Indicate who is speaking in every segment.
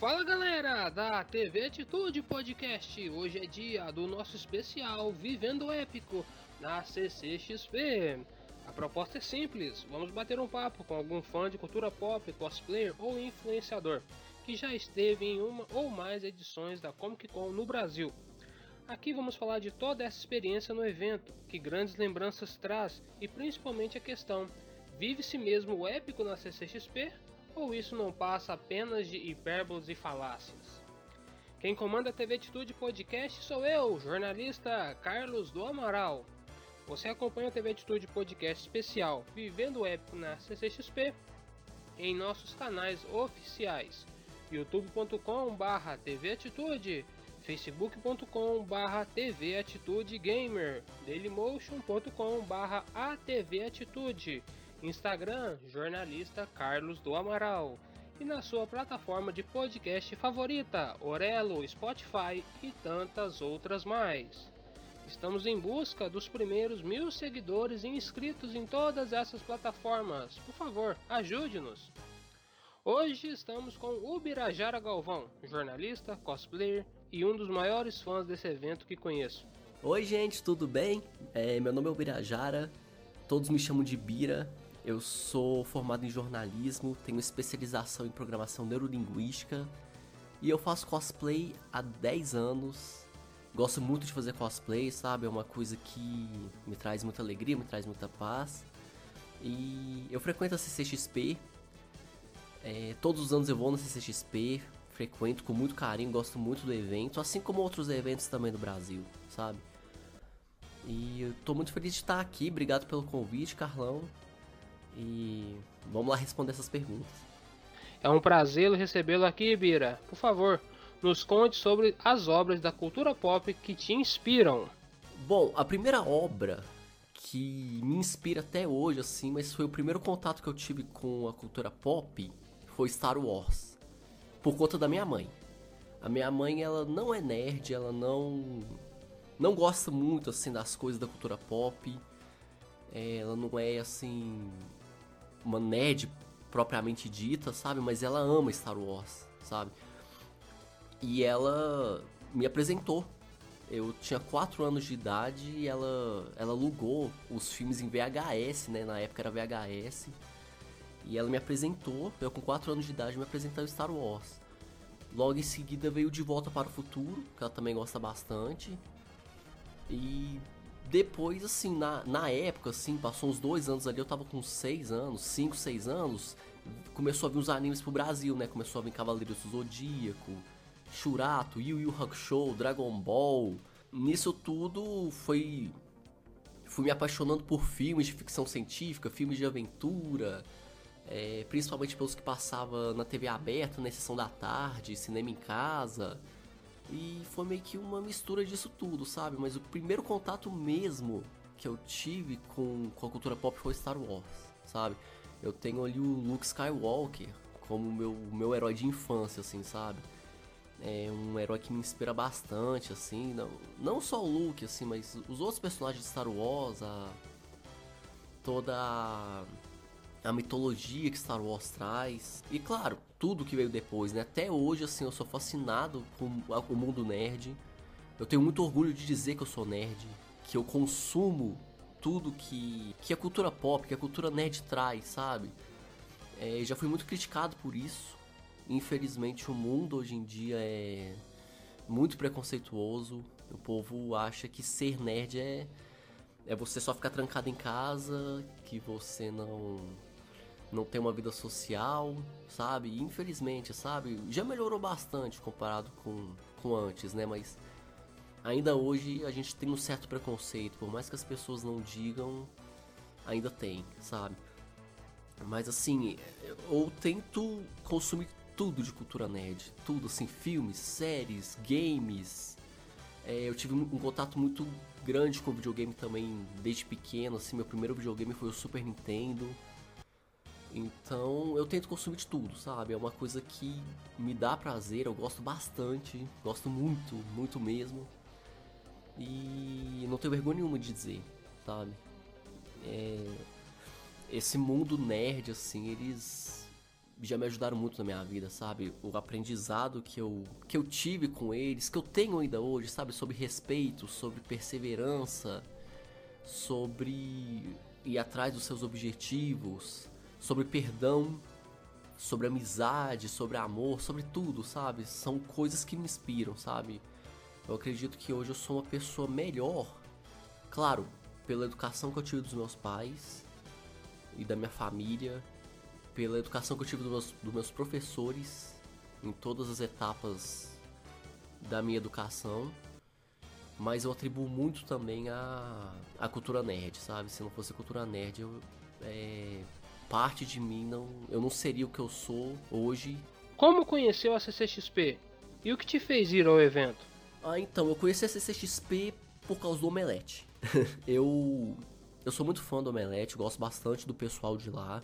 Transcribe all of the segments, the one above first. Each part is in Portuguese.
Speaker 1: Fala galera da TV Atitude Podcast. Hoje é dia do nosso especial Vivendo Épico na CCXP. A proposta é simples: vamos bater um papo com algum fã de cultura pop, cosplayer ou influenciador que já esteve em uma ou mais edições da Comic Con no Brasil. Aqui vamos falar de toda essa experiência no evento, que grandes lembranças traz e principalmente a questão: vive-se mesmo o épico na CCXP ou isso não passa apenas de hipérboles e falácias? Quem comanda a TV Atitude Podcast sou eu, jornalista Carlos do Amaral. Você acompanha a TV Atitude Podcast especial Vivendo o Épico na CCXP em nossos canais oficiais youtube.com/barra TV Atitude, facebook.com/barra TV Atitude Gamer, dailymotion.com/barra ATV Atitude Instagram, jornalista Carlos do Amaral. E na sua plataforma de podcast favorita, Orelo, Spotify e tantas outras mais. Estamos em busca dos primeiros mil seguidores e inscritos em todas essas plataformas. Por favor, ajude-nos! Hoje estamos com o Birajara Galvão, jornalista, cosplayer e um dos maiores fãs desse evento que conheço.
Speaker 2: Oi gente, tudo bem? É, meu nome é Ubirajara, todos me chamam de Bira eu sou formado em jornalismo, tenho especialização em programação neurolinguística e eu faço cosplay há 10 anos. Gosto muito de fazer cosplay, sabe? É uma coisa que me traz muita alegria, me traz muita paz. E eu frequento a CCXP. É, todos os anos eu vou na CCXP, frequento com muito carinho, gosto muito do evento, assim como outros eventos também do Brasil, sabe? E eu tô muito feliz de estar aqui, obrigado pelo convite, Carlão. E vamos lá responder essas perguntas.
Speaker 1: É um prazer recebê-lo aqui, Bira. Por favor, nos conte sobre as obras da cultura pop que te inspiram.
Speaker 2: Bom, a primeira obra que me inspira até hoje, assim, mas foi o primeiro contato que eu tive com a cultura pop, foi Star Wars. Por conta da minha mãe. A minha mãe, ela não é nerd, ela não não gosta muito assim das coisas da cultura pop. Ela não é assim uma nerd propriamente dita, sabe? Mas ela ama Star Wars, sabe? E ela me apresentou. Eu tinha 4 anos de idade e ela, ela alugou os filmes em VHS, né? Na época era VHS. E ela me apresentou, eu com 4 anos de idade me apresentou Star Wars. Logo em seguida veio De Volta para o Futuro, que ela também gosta bastante. E depois, assim, na, na época, assim, passou uns dois anos ali, eu tava com seis anos, cinco, seis anos, começou a vir os animes pro Brasil, né? Começou a vir Cavaleiros do Zodíaco, Shurato, Yu Yu Hakusho, Dragon Ball. Nisso tudo foi fui me apaixonando por filmes de ficção científica, filmes de aventura, é, principalmente pelos que passava na TV aberta, na sessão da tarde, cinema em casa. E foi meio que uma mistura disso tudo, sabe? Mas o primeiro contato mesmo que eu tive com, com a cultura pop foi Star Wars, sabe? Eu tenho ali o Luke Skywalker como meu, meu herói de infância, assim, sabe? É um herói que me inspira bastante, assim, não, não só o Luke, assim, mas os outros personagens de Star Wars, a, toda a, a mitologia que Star Wars traz. E claro, tudo que veio depois, né? Até hoje, assim, eu sou fascinado com o mundo nerd. Eu tenho muito orgulho de dizer que eu sou nerd, que eu consumo tudo que, que a cultura pop, que a cultura nerd traz, sabe? É, já fui muito criticado por isso. Infelizmente, o mundo hoje em dia é muito preconceituoso. O povo acha que ser nerd é, é você só ficar trancado em casa, que você não não tem uma vida social, sabe? Infelizmente, sabe? Já melhorou bastante comparado com, com antes, né? Mas ainda hoje a gente tem um certo preconceito, por mais que as pessoas não digam, ainda tem, sabe? Mas assim, eu tento consumir tudo de cultura nerd, tudo assim, filmes, séries, games. É, eu tive um contato muito grande com videogame também desde pequeno, assim, meu primeiro videogame foi o Super Nintendo. Então eu tento consumir de tudo, sabe? É uma coisa que me dá prazer, eu gosto bastante, gosto muito, muito mesmo. E não tenho vergonha nenhuma de dizer, sabe? É... Esse mundo nerd, assim, eles já me ajudaram muito na minha vida, sabe? O aprendizado que eu, que eu tive com eles, que eu tenho ainda hoje, sabe? Sobre respeito, sobre perseverança, sobre ir atrás dos seus objetivos, sobre perdão, sobre amizade, sobre amor, sobre tudo, sabe? São coisas que me inspiram, sabe? Eu acredito que hoje eu sou uma pessoa melhor, claro, pela educação que eu tive dos meus pais e da minha família pela educação que eu tive dos meus, dos meus professores em todas as etapas da minha educação. Mas eu atribuo muito também a, a cultura nerd, sabe? Se não fosse cultura nerd, eu, é, parte de mim não. Eu não seria o que eu sou hoje.
Speaker 1: Como conheceu a CCXP? E o que te fez ir ao evento?
Speaker 2: Ah, então, eu conheci a CCXP por causa do Omelete. eu, eu sou muito fã do Omelete, gosto bastante do pessoal de lá.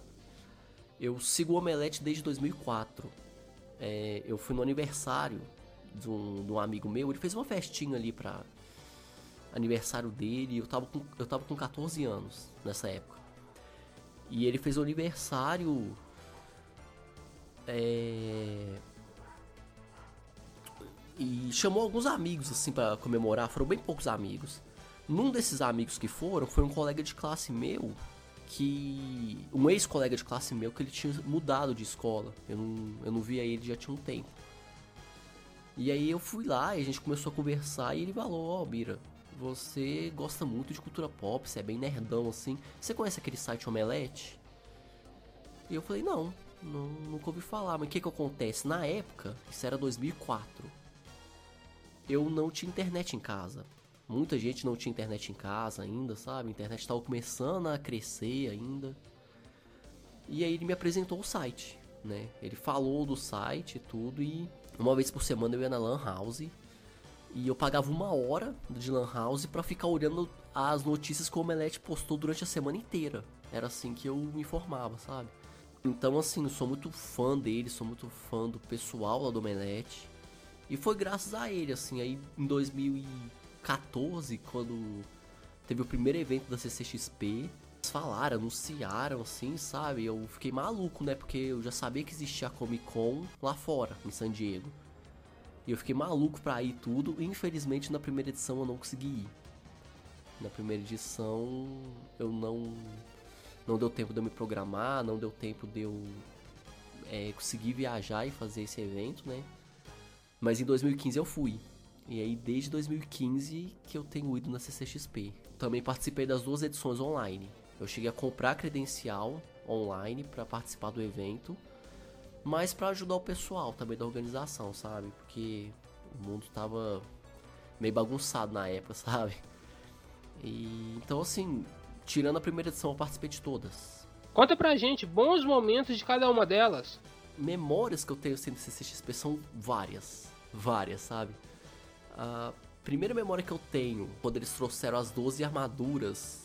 Speaker 2: Eu sigo o Omelete desde 2004. É, eu fui no aniversário de um, de um, amigo meu, ele fez uma festinha ali pra aniversário dele. Eu tava, com, eu tava com 14 anos nessa época. E ele fez o aniversário. É, e chamou alguns amigos assim para comemorar, foram bem poucos amigos. Num desses amigos que foram foi um colega de classe meu que um ex-colega de classe meu que ele tinha mudado de escola. Eu não, eu não via ele já tinha um tempo. E aí eu fui lá e a gente começou a conversar e ele falou, ó, oh, Bira, você gosta muito de cultura pop, você é bem nerdão assim. Você conhece aquele site Omelete? E eu falei, não, não nunca ouvi falar. Mas o que que acontece? Na época, isso era 2004, eu não tinha internet em casa. Muita gente não tinha internet em casa ainda, sabe? A internet estava começando a crescer ainda. E aí ele me apresentou o site, né? Ele falou do site e tudo e uma vez por semana eu ia na Lan House e eu pagava uma hora de Lan House para ficar olhando as notícias que o Omelete postou durante a semana inteira. Era assim que eu me informava, sabe? Então, assim, eu sou muito fã dele, sou muito fã do pessoal lá do Omelete. E foi graças a ele, assim, aí em 2000 14, quando teve o primeiro evento da CCXP, falaram, anunciaram assim, sabe? Eu fiquei maluco, né? Porque eu já sabia que existia a Comic Con lá fora, em San Diego. E eu fiquei maluco pra ir tudo. E infelizmente na primeira edição eu não consegui ir. Na primeira edição eu não. Não deu tempo de eu me programar, não deu tempo de eu é, conseguir viajar e fazer esse evento, né? Mas em 2015 eu fui. E aí, desde 2015 que eu tenho ido na CCXP. Também participei das duas edições online. Eu cheguei a comprar credencial online para participar do evento, mas para ajudar o pessoal também da organização, sabe? Porque o mundo tava meio bagunçado na época, sabe? E então assim, tirando a primeira edição, eu participei de todas.
Speaker 1: Conta pra gente bons momentos de cada uma delas.
Speaker 2: Memórias que eu tenho sendo CCXP são várias, várias, sabe? A primeira memória que eu tenho, quando eles trouxeram as 12 armaduras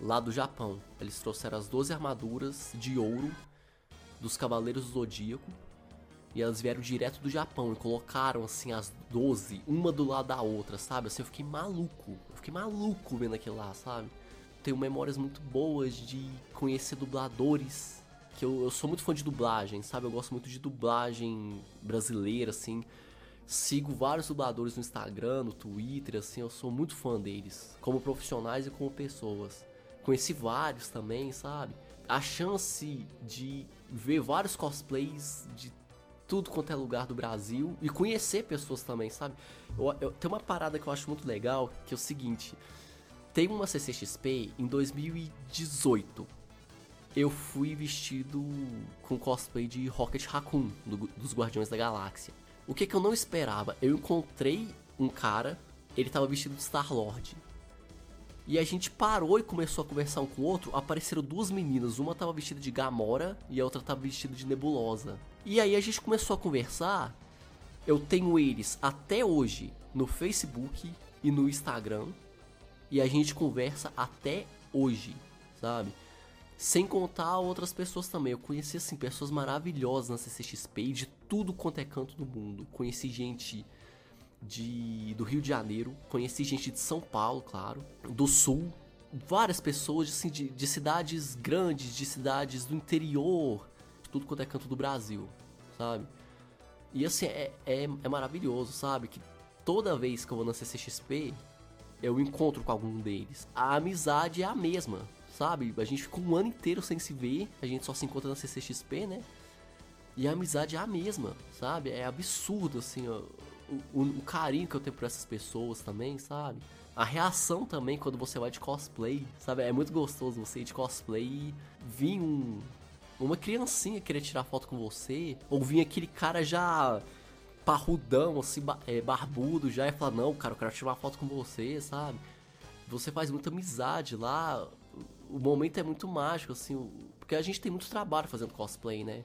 Speaker 2: lá do Japão. Eles trouxeram as 12 armaduras de ouro dos Cavaleiros do Zodíaco. E elas vieram direto do Japão e colocaram assim as 12, uma do lado da outra, sabe? Assim, eu fiquei maluco. Eu fiquei maluco vendo aquilo lá, sabe? Tenho memórias muito boas de conhecer dubladores. Que eu, eu sou muito fã de dublagem, sabe? Eu gosto muito de dublagem brasileira, assim. Sigo vários dubladores no Instagram, no Twitter, assim, eu sou muito fã deles, como profissionais e como pessoas. Conheci vários também, sabe? A chance de ver vários cosplays de tudo quanto é lugar do Brasil e conhecer pessoas também, sabe? Eu, eu, tem uma parada que eu acho muito legal, que é o seguinte: tem uma CCXP em 2018. Eu fui vestido com cosplay de Rocket Raccoon, do, dos Guardiões da Galáxia. O que, que eu não esperava? Eu encontrei um cara, ele tava vestido de Star-Lord. E a gente parou e começou a conversar um com o outro. Apareceram duas meninas, uma tava vestida de Gamora e a outra tava vestida de Nebulosa. E aí a gente começou a conversar. Eu tenho eles até hoje no Facebook e no Instagram. E a gente conversa até hoje, sabe? Sem contar outras pessoas também. Eu conheci, assim, pessoas maravilhosas na CCXP de tudo quanto é canto do mundo. Conheci gente de, do Rio de Janeiro, conheci gente de São Paulo, claro, do Sul. Várias pessoas, assim, de, de cidades grandes, de cidades do interior, tudo quanto é canto do Brasil, sabe? E assim, é, é, é maravilhoso, sabe? Que toda vez que eu vou na CCXP, eu encontro com algum deles. A amizade é a mesma, sabe? A gente fica um ano inteiro sem se ver, a gente só se encontra na CCXP, né? E a amizade é a mesma, sabe? É absurdo, assim, ó, o, o, carinho que eu tenho por essas pessoas também, sabe? A reação também quando você vai de cosplay, sabe? É muito gostoso você ir de cosplay e vir um, uma criancinha querer tirar foto com você, ou vir aquele cara já parrudão, assim, é, barbudo já e falar, não, cara, eu quero tirar uma foto com você, sabe? Você faz muita amizade lá, o momento é muito mágico, assim, porque a gente tem muito trabalho fazendo cosplay, né?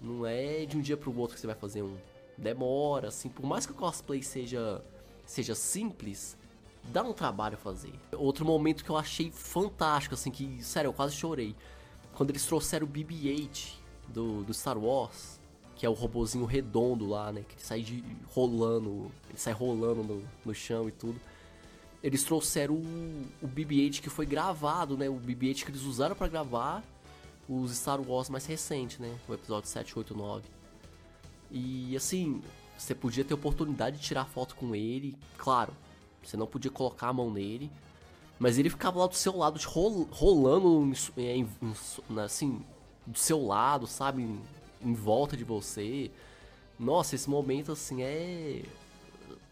Speaker 2: Não é de um dia pro outro que você vai fazer um. Demora, assim, por mais que o cosplay seja, seja simples, dá um trabalho fazer. Outro momento que eu achei fantástico, assim, que, sério, eu quase chorei. Quando eles trouxeram o BB-8 do, do Star Wars, que é o robozinho redondo lá, né? Que ele sai de, rolando, ele sai rolando no, no chão e tudo. Eles trouxeram o, o BB-8 que foi gravado, né? O BB-8 que eles usaram para gravar os Star Wars mais recentes, né? O episódio 7, 8, 9. E assim, você podia ter oportunidade de tirar foto com ele, claro. Você não podia colocar a mão nele, mas ele ficava lá do seu lado, rolando assim, do seu lado, sabe? Em, em volta de você. Nossa, esse momento assim é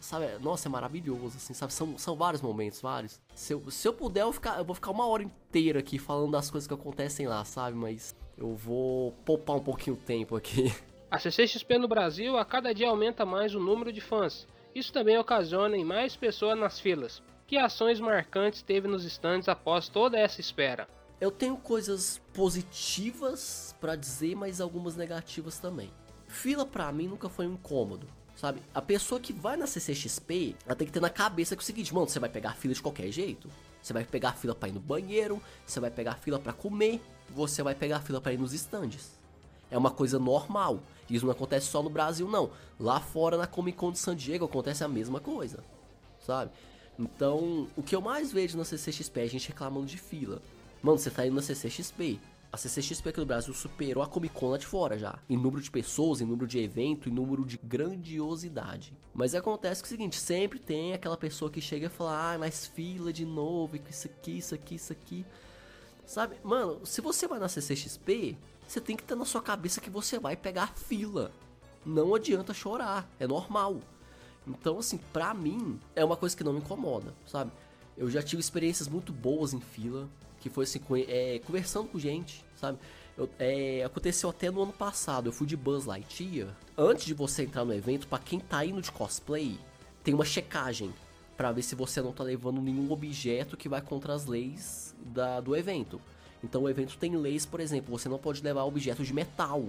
Speaker 2: sabe? Nossa, é maravilhoso, assim, sabe? São, são vários momentos, vários. Se eu, se eu puder, eu, ficar, eu vou ficar uma hora inteira aqui falando das coisas que acontecem lá, sabe? Mas eu vou poupar um pouquinho o tempo aqui.
Speaker 1: A CCXP no Brasil a cada dia aumenta mais o número de fãs. Isso também ocasiona em mais pessoas nas filas. Que ações marcantes teve nos stands após toda essa espera?
Speaker 2: Eu tenho coisas positivas para dizer, mas algumas negativas também. Fila para mim nunca foi um incômodo sabe? A pessoa que vai na CCXP, ela tem que ter na cabeça que é o seguinte, mano, você vai pegar fila de qualquer jeito. Você vai pegar fila para ir no banheiro, você vai pegar fila para comer, você vai pegar fila para ir nos estandes. É uma coisa normal. Isso não acontece só no Brasil, não. Lá fora, na Comic Con de San Diego, acontece a mesma coisa, sabe? Então, o que eu mais vejo na CCXP é a gente reclamando de fila. Mano, você tá indo na CCXP, a CCXP aqui no Brasil superou a Comic Con lá de fora já. Em número de pessoas, em número de evento, em número de grandiosidade. Mas acontece que é o seguinte, sempre tem aquela pessoa que chega e fala, ah, mais fila de novo, isso aqui, isso aqui, isso aqui. Sabe, mano, se você vai na CCXP, você tem que ter na sua cabeça que você vai pegar fila. Não adianta chorar, é normal. Então, assim, pra mim, é uma coisa que não me incomoda, sabe? Eu já tive experiências muito boas em fila que foi assim, é, conversando com gente, sabe? Eu, é, aconteceu até no ano passado, eu fui de Buzz Lightyear. Antes de você entrar no evento, para quem tá indo de cosplay, tem uma checagem para ver se você não tá levando nenhum objeto que vai contra as leis da, do evento. Então o evento tem leis, por exemplo, você não pode levar objetos de metal.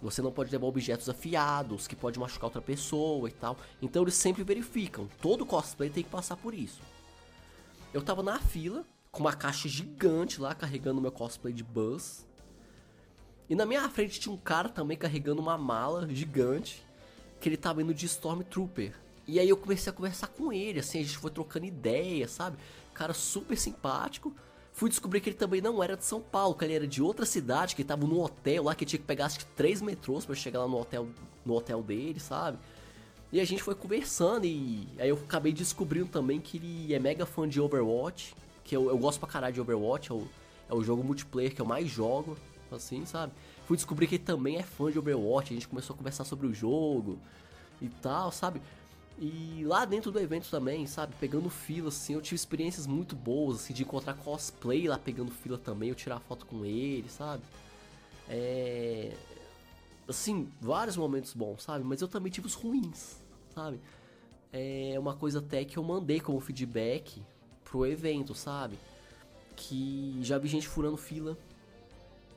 Speaker 2: Você não pode levar objetos afiados que pode machucar outra pessoa e tal. Então eles sempre verificam. Todo cosplay tem que passar por isso. Eu tava na fila, com uma caixa gigante lá carregando meu cosplay de Buzz. E na minha frente tinha um cara também carregando uma mala gigante que ele tava indo de Stormtrooper. E aí eu comecei a conversar com ele, assim, a gente foi trocando ideia, sabe? Cara super simpático. Fui descobrir que ele também não era de São Paulo, que ele era de outra cidade, que tava num hotel lá, que tinha que pegar acho que três metrôs para chegar lá no hotel, no hotel dele, sabe? E a gente foi conversando e aí eu acabei descobrindo também que ele é mega fã de Overwatch que eu, eu gosto pra caralho de Overwatch, é o, é o jogo multiplayer que eu mais jogo, assim, sabe? Fui descobrir que ele também é fã de Overwatch, a gente começou a conversar sobre o jogo e tal, sabe? E lá dentro do evento também, sabe? Pegando fila, assim, eu tive experiências muito boas, assim, de encontrar cosplay lá pegando fila também, eu tirar foto com ele, sabe? É. Assim, vários momentos bons, sabe? Mas eu também tive os ruins, sabe? É uma coisa até que eu mandei como feedback pro evento, sabe? Que já vi gente furando fila,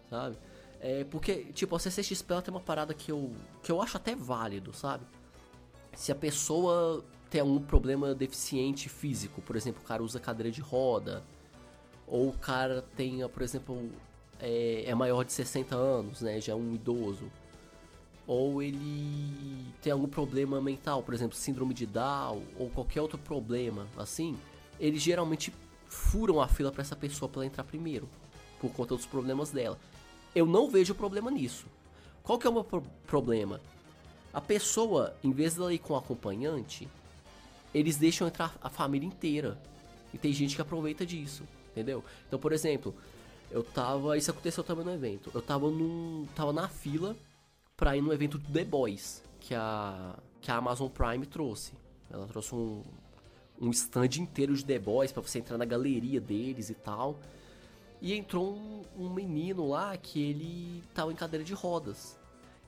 Speaker 2: sabe? É porque, tipo, a CCXP ela tem uma parada que eu, que eu acho até válido, sabe? Se a pessoa tem algum problema deficiente físico, por exemplo, o cara usa cadeira de roda, ou o cara tenha, por exemplo, é, é maior de 60 anos, né? Já é um idoso. Ou ele tem algum problema mental, por exemplo, síndrome de Down, ou qualquer outro problema assim eles geralmente furam a fila para essa pessoa para entrar primeiro, por conta dos problemas dela. eu não vejo problema nisso. Qual que é o meu pro problema? A pessoa, em vez de ela ir com o acompanhante, eles deixam entrar a família inteira. E tem gente que aproveita disso, entendeu? Então, por exemplo, eu tava. Isso aconteceu também no evento. Eu tava num. tava na fila pra ir no evento do The Boys, que a, que a Amazon Prime trouxe. Ela trouxe um, um stand inteiro de The Boys pra você entrar na galeria deles e tal. E entrou um, um menino lá que ele tava em cadeira de rodas.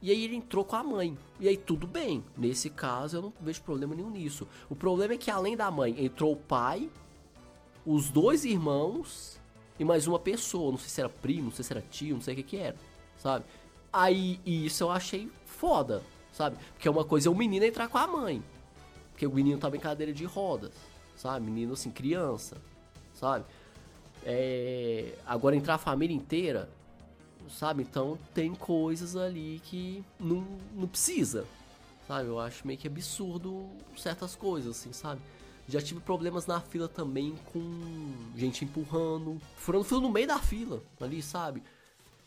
Speaker 2: E aí ele entrou com a mãe. E aí tudo bem. Nesse caso eu não vejo problema nenhum nisso. O problema é que além da mãe entrou o pai, os dois irmãos e mais uma pessoa. Não sei se era primo, não sei se era tio, não sei o que que era. Sabe? Aí isso eu achei foda, sabe? Porque é uma coisa é o menino entrar com a mãe. Porque o menino tava em cadeira de rodas, sabe? Menino assim, criança, sabe? É... Agora entrar a família inteira, sabe? Então tem coisas ali que não, não precisa, sabe? Eu acho meio que absurdo certas coisas, assim, sabe? Já tive problemas na fila também com gente empurrando, furando fila no meio da fila, ali, sabe?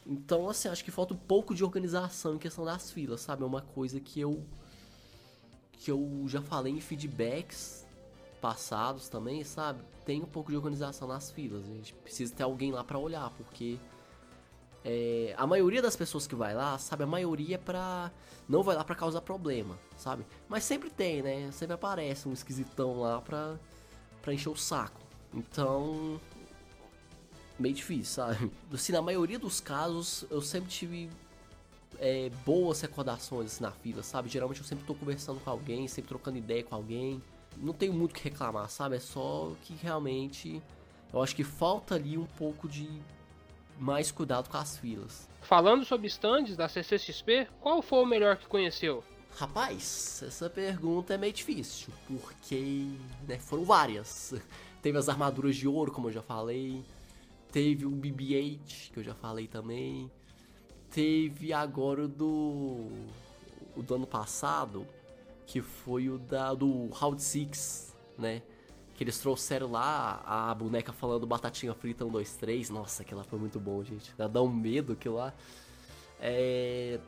Speaker 2: Então, assim, acho que falta um pouco de organização em questão das filas, sabe? É uma coisa que eu que eu já falei em feedbacks passados também, sabe? Tem um pouco de organização nas filas. A gente precisa ter alguém lá para olhar, porque é, a maioria das pessoas que vai lá, sabe, a maioria é pra. Não vai lá pra causar problema, sabe? Mas sempre tem, né? Sempre aparece um esquisitão lá pra, pra encher o saco. Então. Meio difícil, sabe? Assim, na maioria dos casos, eu sempre tive é, boas recordações assim, na fila, sabe? Geralmente eu sempre tô conversando com alguém, sempre trocando ideia com alguém. Não tenho muito o que reclamar, sabe? É só que realmente eu acho que falta ali um pouco de mais cuidado com as filas.
Speaker 1: Falando sobre stands da CCXP, qual foi o melhor que conheceu?
Speaker 2: Rapaz, essa pergunta é meio difícil, porque né, foram várias. Teve as armaduras de ouro, como eu já falei. Teve o BB-8, que eu já falei também. Teve agora o do. O do ano passado, que foi o da, do Round 6, né? Que eles trouxeram lá a boneca falando batatinha frita 1, 2, 3. Nossa, aquilo lá foi muito bom, gente. Dá um medo aquilo lá. É...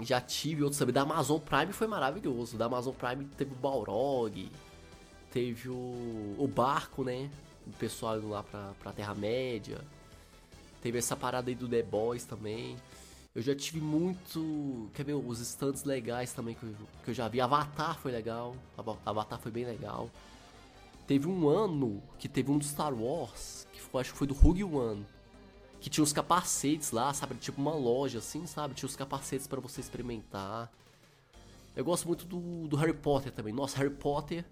Speaker 2: Já tive outros também. Da Amazon Prime foi maravilhoso. Da Amazon Prime teve o Balrog. Teve o, o barco, né? O pessoal indo lá pra, pra Terra-média. Teve essa parada aí do The Boys também. Eu já tive muito. Quer ver os stands legais também que eu, que eu já vi. Avatar foi legal. Avatar foi bem legal. Teve um ano que teve um do Star Wars, que foi, acho que foi do Rogue One, que tinha os capacetes lá, sabe? Tipo uma loja assim, sabe? Tinha os capacetes para você experimentar. Eu gosto muito do, do Harry Potter também. Nossa, Harry Potter.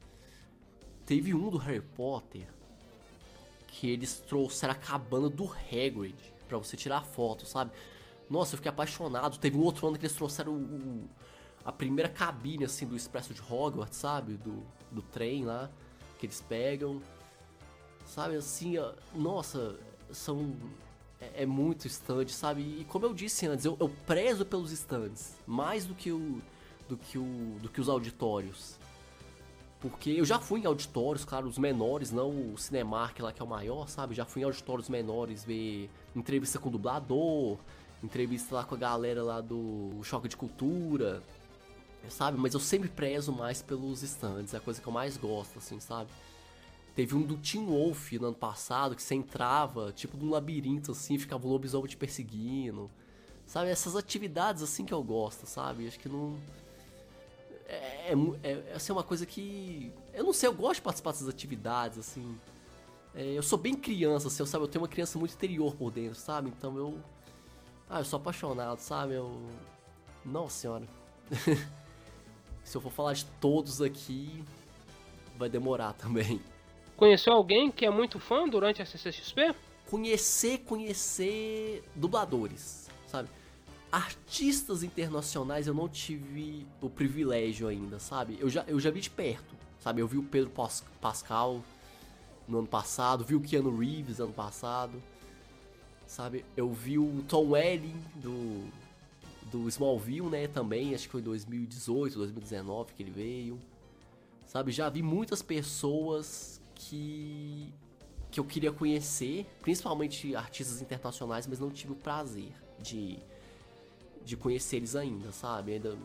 Speaker 2: Teve um do Harry Potter que eles trouxeram a cabana do Hagrid para você tirar foto, sabe? Nossa, eu fiquei apaixonado. Teve um outro ano que eles trouxeram o, o, a primeira cabine assim do Expresso de Hogwarts, sabe? Do, do trem lá que eles pegam. Sabe assim, nossa, são. É, é, muito stand, sabe? E como eu disse antes, eu, eu prezo pelos stands mais do que, o, do, que o, do que os auditórios. Porque eu já fui em auditórios, claro, os menores, não o Cinemark lá que é o maior, sabe? Já fui em auditórios menores ver entrevista com o dublador, entrevista lá com a galera lá do Choque de Cultura, sabe? Mas eu sempre prezo mais pelos stands, é a coisa que eu mais gosto, assim, sabe? Teve um do Team Wolf no ano passado que você entrava, tipo, num labirinto, assim, ficava o lobisomem te perseguindo. Sabe? Essas atividades, assim, que eu gosto, sabe? Acho que não. É, é, é assim, uma coisa que. Eu não sei, eu gosto de participar dessas atividades, assim. É, eu sou bem criança, assim, eu, sabe? Eu tenho uma criança muito interior por dentro, sabe? Então eu. Ah, eu sou apaixonado, sabe? Eu. Nossa senhora. Se eu for falar de todos aqui, vai demorar também.
Speaker 1: Conheceu alguém que é muito fã durante a CCXP?
Speaker 2: Conhecer, conhecer dubladores, sabe? Artistas internacionais eu não tive o privilégio ainda, sabe? Eu já, eu já vi de perto, sabe? Eu vi o Pedro Pascal no ano passado, vi o Keanu Reeves ano passado, sabe? Eu vi o Tom Welling do do Smallville, né, também, acho que foi 2018, 2019 que ele veio. Sabe, já vi muitas pessoas que que eu queria conhecer, principalmente artistas internacionais, mas não tive o prazer. de, de conhecer eles ainda, sabe? Ainda,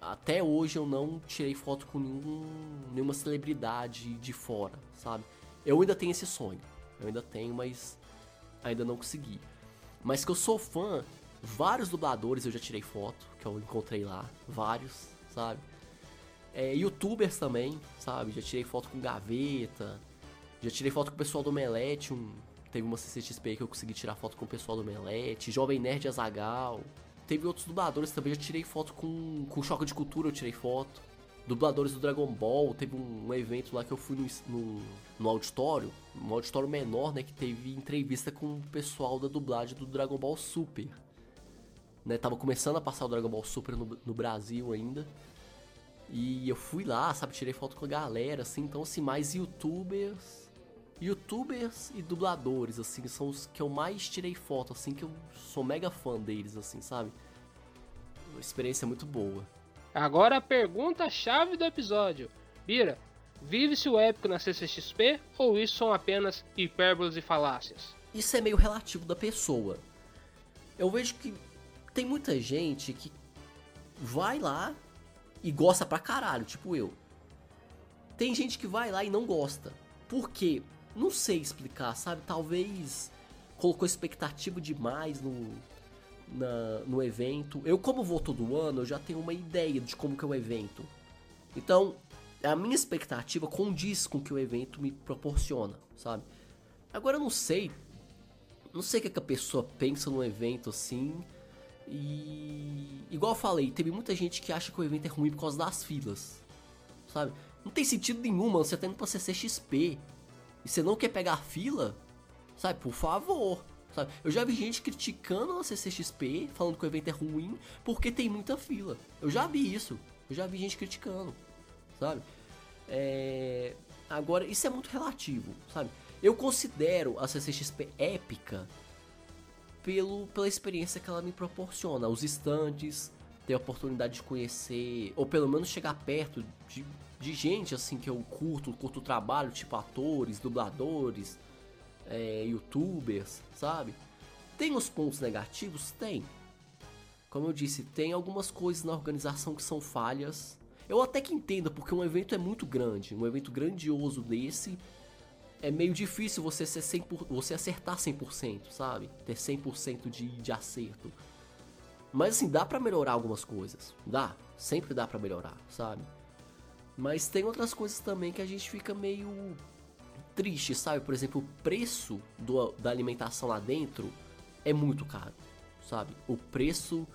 Speaker 2: até hoje eu não tirei foto com nenhum, nenhuma celebridade de fora, sabe? Eu ainda tenho esse sonho. Eu ainda tenho, mas ainda não consegui. Mas que eu sou fã, vários dubladores eu já tirei foto, que eu encontrei lá, vários, sabe? É, Youtubers também, sabe? Já tirei foto com Gaveta, já tirei foto com o pessoal do Melete, um, teve uma CCXP que eu consegui tirar foto com o pessoal do Melete, Jovem Nerd Azagal. Teve outros dubladores também, já tirei foto com, com Choque de Cultura, eu tirei foto. Dubladores do Dragon Ball, teve um, um evento lá que eu fui no, no, no, auditório, um auditório menor, né, que teve entrevista com o pessoal da dublagem do Dragon Ball Super. Né, tava começando a passar o Dragon Ball Super no, no Brasil ainda. E eu fui lá, sabe, tirei foto com a galera, assim, então assim, mais youtubers youtubers e dubladores, assim, são os que eu mais tirei foto, assim, que eu sou mega fã deles, assim, sabe? Uma experiência muito boa.
Speaker 1: Agora a pergunta-chave do episódio. Bira, vive-se o épico na CCXP ou isso são apenas hipérboles e falácias?
Speaker 2: Isso é meio relativo da pessoa. Eu vejo que tem muita gente que vai lá e gosta pra caralho, tipo eu. Tem gente que vai lá e não gosta. Por quê? Não sei explicar, sabe? Talvez colocou expectativa demais no, na, no evento. Eu, como vou todo ano, eu já tenho uma ideia de como que é o evento. Então, a minha expectativa condiz com o que o evento me proporciona, sabe? Agora eu não sei. Não sei o que, é que a pessoa pensa no evento assim. E. Igual eu falei, teve muita gente que acha que o evento é ruim por causa das filas. Sabe? Não tem sentido nenhum, mano. Você tá indo pra CCXP e você não quer pegar fila, sabe? Por favor. Sabe? Eu já vi gente criticando a CCXP, falando que o evento é ruim, porque tem muita fila. Eu já vi isso. Eu já vi gente criticando, sabe? É... Agora, isso é muito relativo, sabe? Eu considero a CCXP épica pelo, pela experiência que ela me proporciona. Os estandes, ter a oportunidade de conhecer, ou pelo menos chegar perto de de gente assim que eu curto, curto o trabalho, tipo atores, dubladores, é, youtubers, sabe? Tem os pontos negativos? Tem. Como eu disse, tem algumas coisas na organização que são falhas. Eu até que entendo, porque um evento é muito grande, um evento grandioso desse, é meio difícil você, ser 100%, você acertar 100%, sabe? Ter 100% de, de acerto. Mas assim, dá para melhorar algumas coisas. Dá, sempre dá para melhorar, sabe? Mas tem outras coisas também que a gente fica meio triste, sabe? Por exemplo, o preço do, da alimentação lá dentro é muito caro, sabe? O preço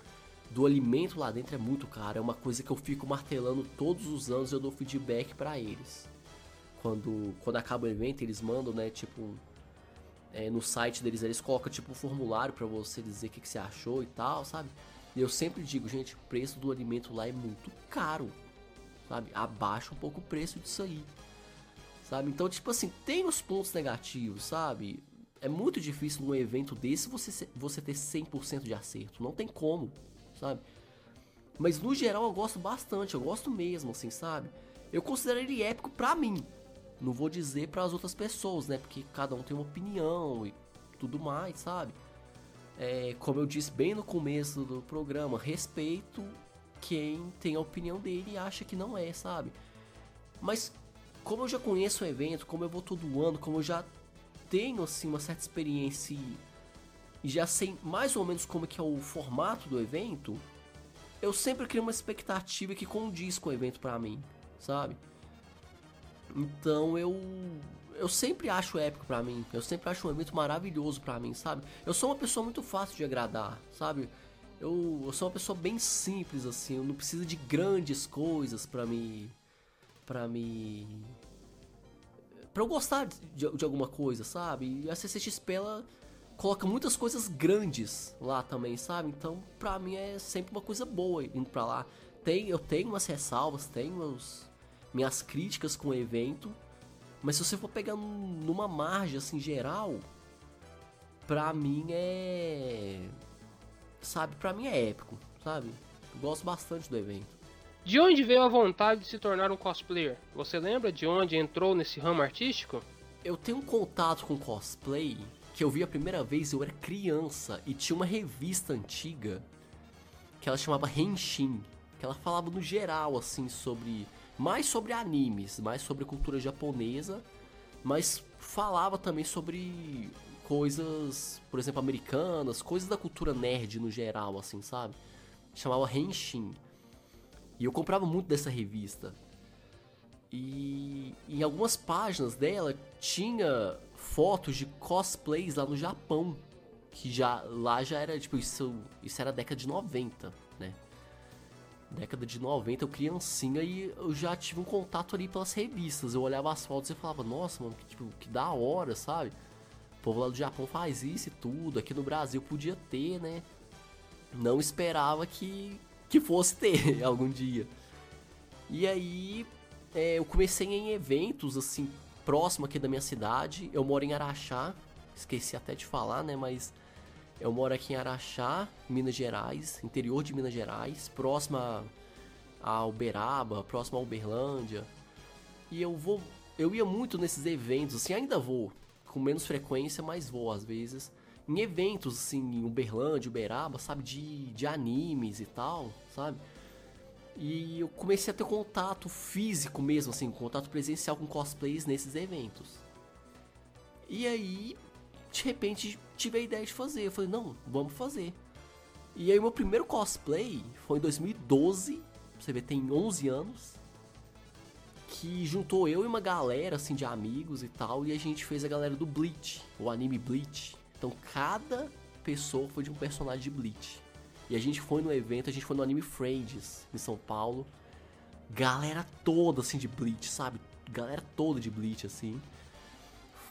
Speaker 2: do alimento lá dentro é muito caro. É uma coisa que eu fico martelando todos os anos eu dou feedback para eles. Quando, quando acaba o evento, eles mandam, né? Tipo, é, no site deles, eles colocam tipo um formulário para você dizer o que, que você achou e tal, sabe? E eu sempre digo, gente, o preço do alimento lá é muito caro sabe? Abaixa um pouco o preço disso aí, sabe? Então, tipo assim, tem os pontos negativos, sabe? É muito difícil num evento desse você, você ter 100% de acerto, não tem como, sabe? Mas no geral eu gosto bastante, eu gosto mesmo, assim, sabe? Eu considero ele épico pra mim. Não vou dizer para as outras pessoas, né? Porque cada um tem uma opinião e tudo mais, sabe? É, como eu disse bem no começo do programa, respeito quem tem a opinião dele e acha que não é, sabe? Mas como eu já conheço o evento, como eu vou todo ano, como eu já tenho assim uma certa experiência e já sei mais ou menos como é que é o formato do evento, eu sempre crio uma expectativa que condiz com o evento para mim, sabe? Então eu eu sempre acho épico para mim, eu sempre acho um evento maravilhoso para mim, sabe? Eu sou uma pessoa muito fácil de agradar, sabe? eu, eu sou uma pessoa bem simples, assim, eu não preciso de grandes coisas para me. para me. pra eu gostar de, de alguma coisa, sabe? E a CCXP ela coloca muitas coisas grandes lá também, sabe? Então, pra mim é sempre uma coisa boa indo pra lá. Tem, eu tenho umas ressalvas, tenho meus, minhas críticas com o evento, mas se você for pegar numa margem assim geral, pra mim é sabe? Para mim é épico, sabe? Eu gosto bastante do evento.
Speaker 1: De onde veio a vontade de se tornar um cosplayer? Você lembra de onde entrou nesse ramo artístico?
Speaker 2: Eu tenho um contato com cosplay que eu vi a primeira vez, eu era criança e tinha uma revista antiga que ela chamava Henshin, que ela falava no geral assim sobre mais sobre animes, mais sobre cultura japonesa, mas falava também sobre coisas, por exemplo, americanas, coisas da cultura nerd no geral assim, sabe? Chamava Henshin. E eu comprava muito dessa revista. E em algumas páginas dela tinha fotos de cosplays lá no Japão. Que já lá já era, tipo, isso, isso era década de 90, né? Década de 90, eu criancinha e eu já tive um contato ali pelas revistas. Eu olhava as fotos e falava, nossa, mano, que, tipo, que da hora, sabe? O povo lá do Japão faz isso e tudo. Aqui no Brasil podia ter, né? Não esperava que, que fosse ter algum dia. E aí é, eu comecei em eventos, assim, próximo aqui da minha cidade. Eu moro em Araxá, esqueci até de falar, né? Mas eu moro aqui em Araxá, Minas Gerais, interior de Minas Gerais, próximo a Uberaba, próximo a Uberlândia. E eu vou, eu ia muito nesses eventos, assim, ainda vou, com menos frequência, mas vou às vezes. Em eventos, assim, em Uberlândia, Uberaba, sabe, de, de animes e tal, sabe? E eu comecei a ter contato físico mesmo, assim, contato presencial com cosplays nesses eventos. E aí, de repente, tive a ideia de fazer. Eu falei, não, vamos fazer. E aí, meu primeiro cosplay foi em 2012. Você vê, tem 11 anos. Que juntou eu e uma galera, assim, de amigos e tal. E a gente fez a galera do Bleach, o anime Bleach. Então, cada pessoa foi de um personagem de Bleach. E a gente foi no evento, a gente foi no Anime Friends, em São Paulo. Galera toda, assim, de Bleach, sabe? Galera toda de Bleach, assim.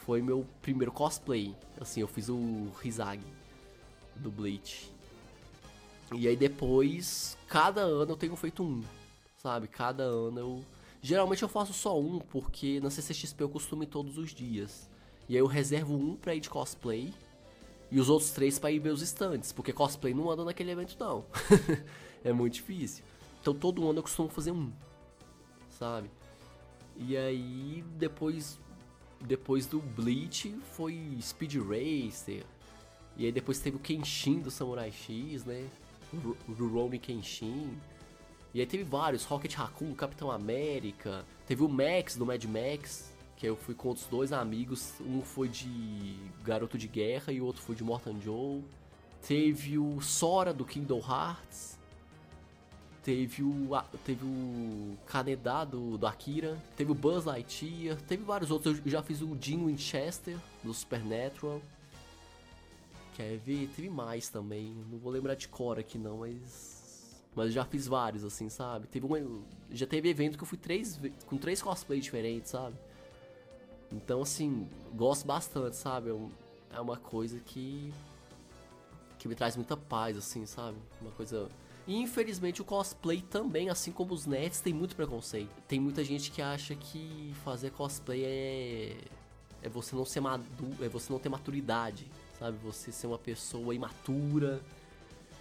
Speaker 2: Foi meu primeiro cosplay. Assim, eu fiz o Rizagi do Bleach. E aí depois, cada ano eu tenho feito um, sabe? Cada ano eu... Geralmente eu faço só um, porque na CCXP eu costumo ir todos os dias. E aí eu reservo um pra ir de cosplay e os outros três para ir ver os stands, porque cosplay não anda naquele evento não. é muito difícil. Então todo ano eu costumo fazer um, sabe? E aí depois depois do Bleach foi Speed Racer. E aí depois teve o Kenshin do Samurai X, né? Rurouni Kenshin. E aí teve vários, Rocket Raccoon, Capitão América, teve o Max do Mad Max, que eu fui com outros dois amigos, um foi de Garoto de Guerra e o outro foi de Morton Joe. Teve o Sora do Kingdom Hearts. Teve o, teve o Kaneda do, do Akira. Teve o Buzz Lightyear. Teve vários outros. Eu já fiz o Jim Winchester do Supernatural. Quer ver? Teve mais também. Não vou lembrar de cor aqui não, mas. Mas já fiz vários, assim, sabe? Teve um. Já teve evento que eu fui três, com três cosplays diferentes, sabe? Então, assim, gosto bastante, sabe? É, é uma coisa que. que me traz muita paz, assim, sabe? Uma coisa. E infelizmente o cosplay também, assim como os nets, tem muito preconceito. Tem muita gente que acha que fazer cosplay é. é você não ser maduro, é você não ter maturidade, sabe? Você ser uma pessoa imatura,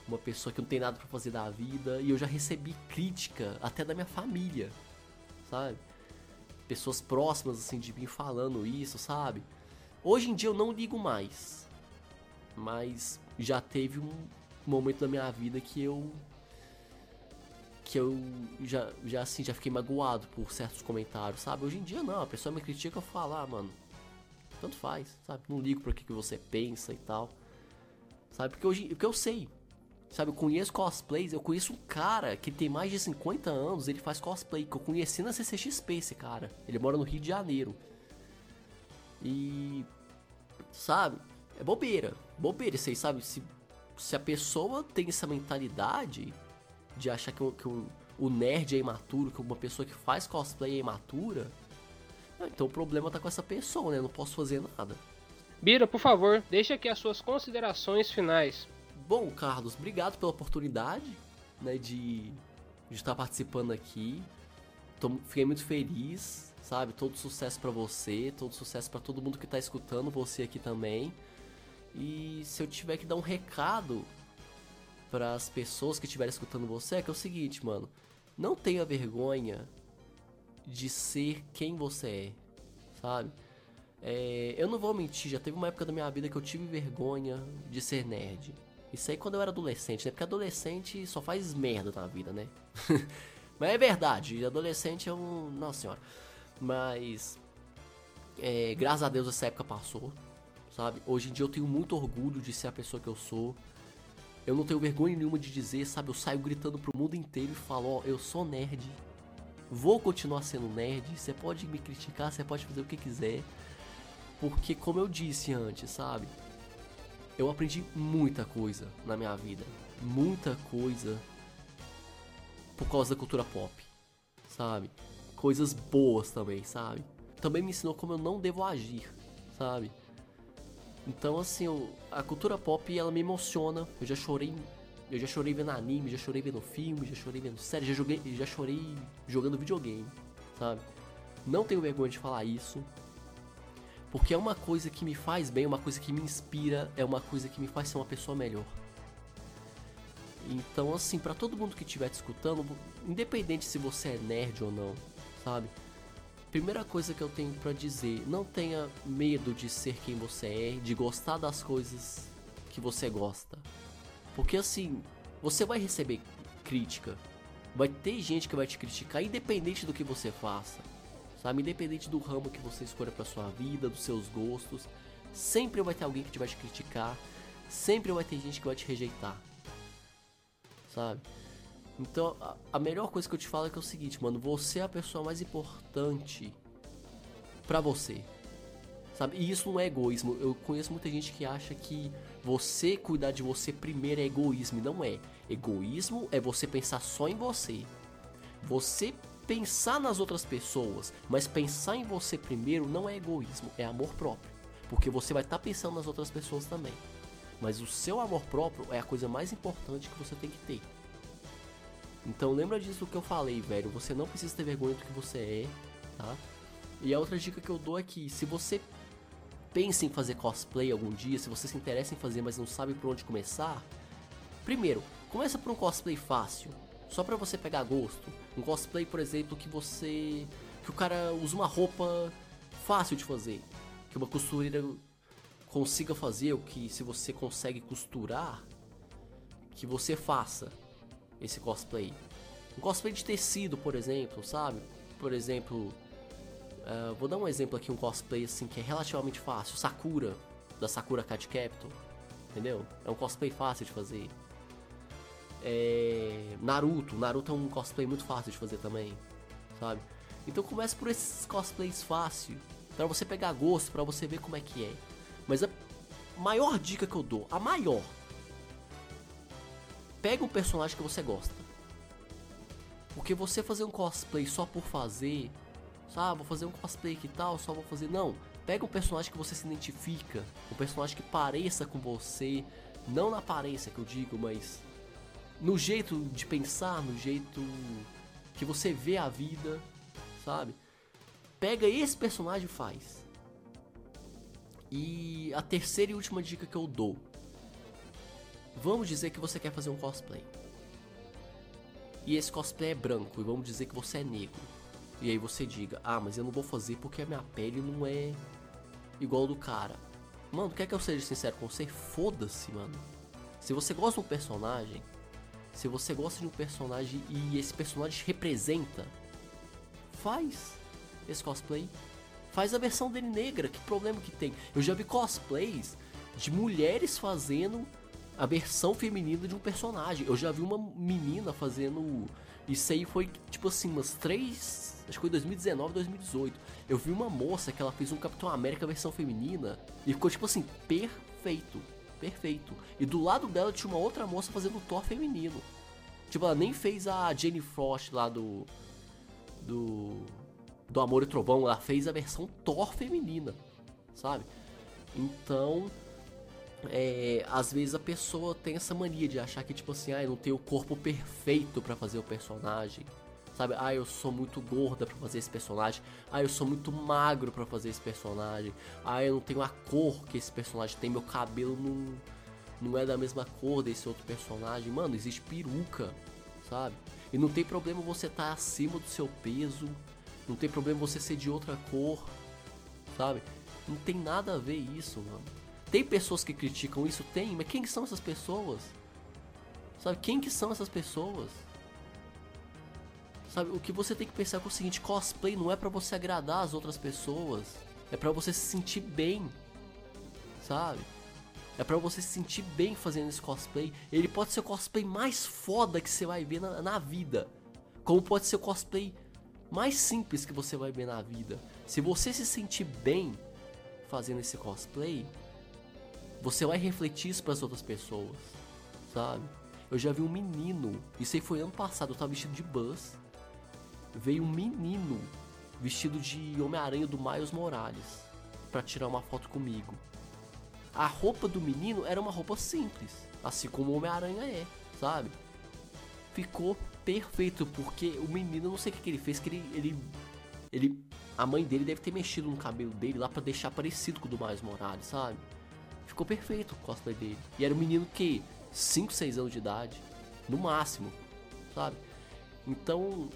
Speaker 2: uma pessoa que não tem nada para fazer da vida. E eu já recebi crítica até da minha família, sabe? pessoas próximas assim de mim falando isso, sabe? Hoje em dia eu não ligo mais. Mas já teve um momento da minha vida que eu que eu já, já assim, já fiquei magoado por certos comentários, sabe? Hoje em dia não, a pessoa me critica eu falo, ah, mano, tanto faz, sabe? Não ligo para que, que você pensa e tal. Sabe? Porque hoje, porque eu sei, Sabe, eu conheço cosplays, eu conheço um cara que tem mais de 50 anos, ele faz cosplay, que eu conheci na CCXP esse cara. Ele mora no Rio de Janeiro. E. Sabe? É bobeira. Bobeira, vocês sabem? Se, se a pessoa tem essa mentalidade de achar que, que o, o nerd é imaturo, que uma pessoa que faz cosplay é imatura, então o problema tá com essa pessoa, né? Eu não posso fazer nada.
Speaker 1: Bira, por favor, deixe aqui as suas considerações finais.
Speaker 2: Bom, Carlos, obrigado pela oportunidade né, de, de estar participando aqui. Tô, fiquei muito feliz, sabe? Todo sucesso para você, todo sucesso para todo mundo que tá escutando, você aqui também. E se eu tiver que dar um recado para as pessoas que estiverem escutando você, é que é o seguinte, mano. Não tenha vergonha de ser quem você é, sabe? É, eu não vou mentir, já teve uma época da minha vida que eu tive vergonha de ser nerd. Isso aí quando eu era adolescente, né? Porque adolescente só faz merda na vida, né? Mas é verdade, adolescente é um. Nossa senhora. Mas. É, graças a Deus essa época passou, sabe? Hoje em dia eu tenho muito orgulho de ser a pessoa que eu sou. Eu não tenho vergonha nenhuma de dizer, sabe? Eu saio gritando pro mundo inteiro e falo: Ó, oh, eu sou nerd. Vou continuar sendo nerd. Você pode me criticar, você pode fazer o que quiser. Porque, como eu disse antes, sabe? Eu aprendi muita coisa na minha vida. Muita coisa por causa da cultura pop, sabe? Coisas boas também, sabe? Também me ensinou como eu não devo agir, sabe? Então, assim, eu, a cultura pop, ela me emociona. Eu já chorei, eu já chorei vendo anime, já chorei vendo filme, já chorei vendo série, já joguei, já chorei jogando videogame, sabe? Não tenho vergonha de falar isso, porque é uma coisa que me faz bem, uma coisa que me inspira, é uma coisa que me faz ser uma pessoa melhor. Então, assim, para todo mundo que estiver te escutando, independente se você é nerd ou não, sabe? Primeira coisa que eu tenho para dizer, não tenha medo de ser quem você é, de gostar das coisas que você gosta. Porque assim, você vai receber crítica. Vai ter gente que vai te criticar independente do que você faça sabe? Independente do ramo que você escolha para sua vida, dos seus gostos, sempre vai ter alguém que vai te criticar, sempre vai ter gente que vai te rejeitar, sabe? Então, a, a melhor coisa que eu te falo é que é o seguinte, mano, você é a pessoa mais importante para você. Sabe? E isso não é egoísmo. Eu conheço muita gente que acha que você cuidar de você primeiro é egoísmo. E não é. Egoísmo é você pensar só em você. Você pensar nas outras pessoas, mas pensar em você primeiro não é egoísmo, é amor próprio. Porque você vai estar tá pensando nas outras pessoas também. Mas o seu amor próprio é a coisa mais importante que você tem que ter. Então lembra disso que eu falei, velho. Você não precisa ter vergonha do que você é, tá? E a outra dica que eu dou é que se você pensa em fazer cosplay algum dia, se você se interessa em fazer, mas não sabe por onde começar, primeiro, começa por um cosplay fácil só para você pegar gosto. Um cosplay, por exemplo, que você que o cara usa uma roupa fácil de fazer, que uma costureira consiga fazer, ou que se você consegue costurar, que você faça esse cosplay. Um cosplay de tecido, por exemplo, sabe? Por exemplo, uh, vou dar um exemplo aqui, um cosplay assim que é relativamente fácil, Sakura, da Sakura Card Capital, entendeu? É um cosplay fácil de fazer. É, Naruto, Naruto é um cosplay muito fácil de fazer também, sabe? Então comece por esses cosplays fáceis, para você pegar gosto, para você ver como é que é. Mas a maior dica que eu dou, a maior, pega um personagem que você gosta. Porque você fazer um cosplay só por fazer, sabe, vou fazer um cosplay que tal, só vou fazer, não. Pega um personagem que você se identifica, um personagem que pareça com você, não na aparência que eu digo, mas no jeito de pensar, no jeito que você vê a vida, sabe? Pega esse personagem e faz. E a terceira e última dica que eu dou. Vamos dizer que você quer fazer um cosplay. E esse cosplay é branco, e vamos dizer que você é negro. E aí você diga: "Ah, mas eu não vou fazer porque a minha pele não é igual do cara". Mano, quer que eu seja sincero com você? Foda-se, mano. Se você gosta de um personagem, se você gosta de um personagem e esse personagem representa, faz esse cosplay. Faz a versão dele negra, que problema que tem? Eu já vi cosplays de mulheres fazendo a versão feminina de um personagem. Eu já vi uma menina fazendo. Isso aí foi tipo assim, umas três. Acho que foi 2019, 2018. Eu vi uma moça que ela fez um Capitão América versão feminina e ficou tipo assim, perfeito perfeito. E do lado dela tinha uma outra moça fazendo Thor feminino. Tipo, ela nem fez a Jenny Frost lá do. Do. Do Amor e Trovão, ela fez a versão Thor feminina, sabe? Então, é, às vezes a pessoa tem essa mania de achar que, tipo assim, ah, eu não tenho o corpo perfeito para fazer o personagem. Sabe? Ah, eu sou muito gorda para fazer esse personagem. Ah, eu sou muito magro para fazer esse personagem. Ah, eu não tenho a cor que esse personagem tem. Meu cabelo não, não é da mesma cor desse outro personagem. Mano, existe peruca, sabe? E não tem problema você estar tá acima do seu peso. Não tem problema você ser de outra cor, sabe? Não tem nada a ver isso, mano. Tem pessoas que criticam isso? Tem, mas quem são essas pessoas? Sabe, quem que são essas pessoas? Sabe, o que você tem que pensar é, é o seguinte, cosplay não é para você agradar as outras pessoas, é para você se sentir bem. Sabe? É para você se sentir bem fazendo esse cosplay. Ele pode ser o cosplay mais foda que você vai ver na, na vida. Como pode ser o cosplay mais simples que você vai ver na vida. Se você se sentir bem fazendo esse cosplay, você vai refletir isso para as outras pessoas, sabe? Eu já vi um menino, isso aí foi ano passado, eu tava vestido de Buzz. Veio um menino vestido de Homem-Aranha do Miles Morales para tirar uma foto comigo. A roupa do menino era uma roupa simples, assim como o Homem-Aranha é, sabe? Ficou perfeito, porque o menino, não sei o que, que ele fez, que ele, ele, ele. A mãe dele deve ter mexido no cabelo dele lá para deixar parecido com o do Miles Morales, sabe? Ficou perfeito o cosplay dele. E era um menino que 5, 6 anos de idade, no máximo, sabe? Então,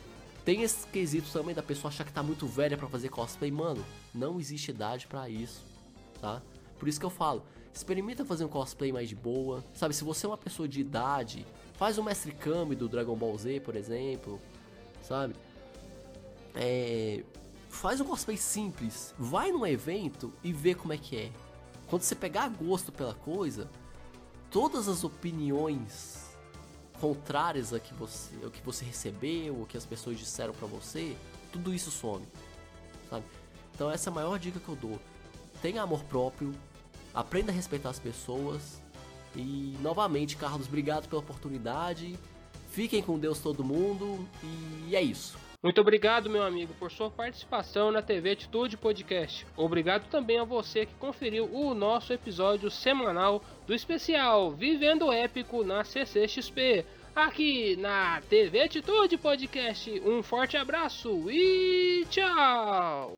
Speaker 2: tem esses quesitos também da pessoa achar que tá muito velha para fazer cosplay, mano. Não existe idade para isso, tá? Por isso que eu falo, experimenta fazer um cosplay mais de boa. Sabe, se você é uma pessoa de idade, faz o Mestre Kami do Dragon Ball Z, por exemplo. Sabe? É, faz um cosplay simples. Vai num evento e vê como é que é. Quando você pegar gosto pela coisa, todas as opiniões contrárias a que você, o que você recebeu, o que as pessoas disseram para você, tudo isso some, sabe? Então essa é a maior dica que eu dou tenha amor próprio, aprenda a respeitar as pessoas. E novamente, Carlos, obrigado pela oportunidade. Fiquem com Deus todo mundo e é isso.
Speaker 1: Muito obrigado, meu amigo, por sua participação na TV Atitude Podcast. Obrigado também a você que conferiu o nosso episódio semanal do especial Vivendo Épico na CCXP, aqui na TV Atitude Podcast. Um forte abraço e tchau!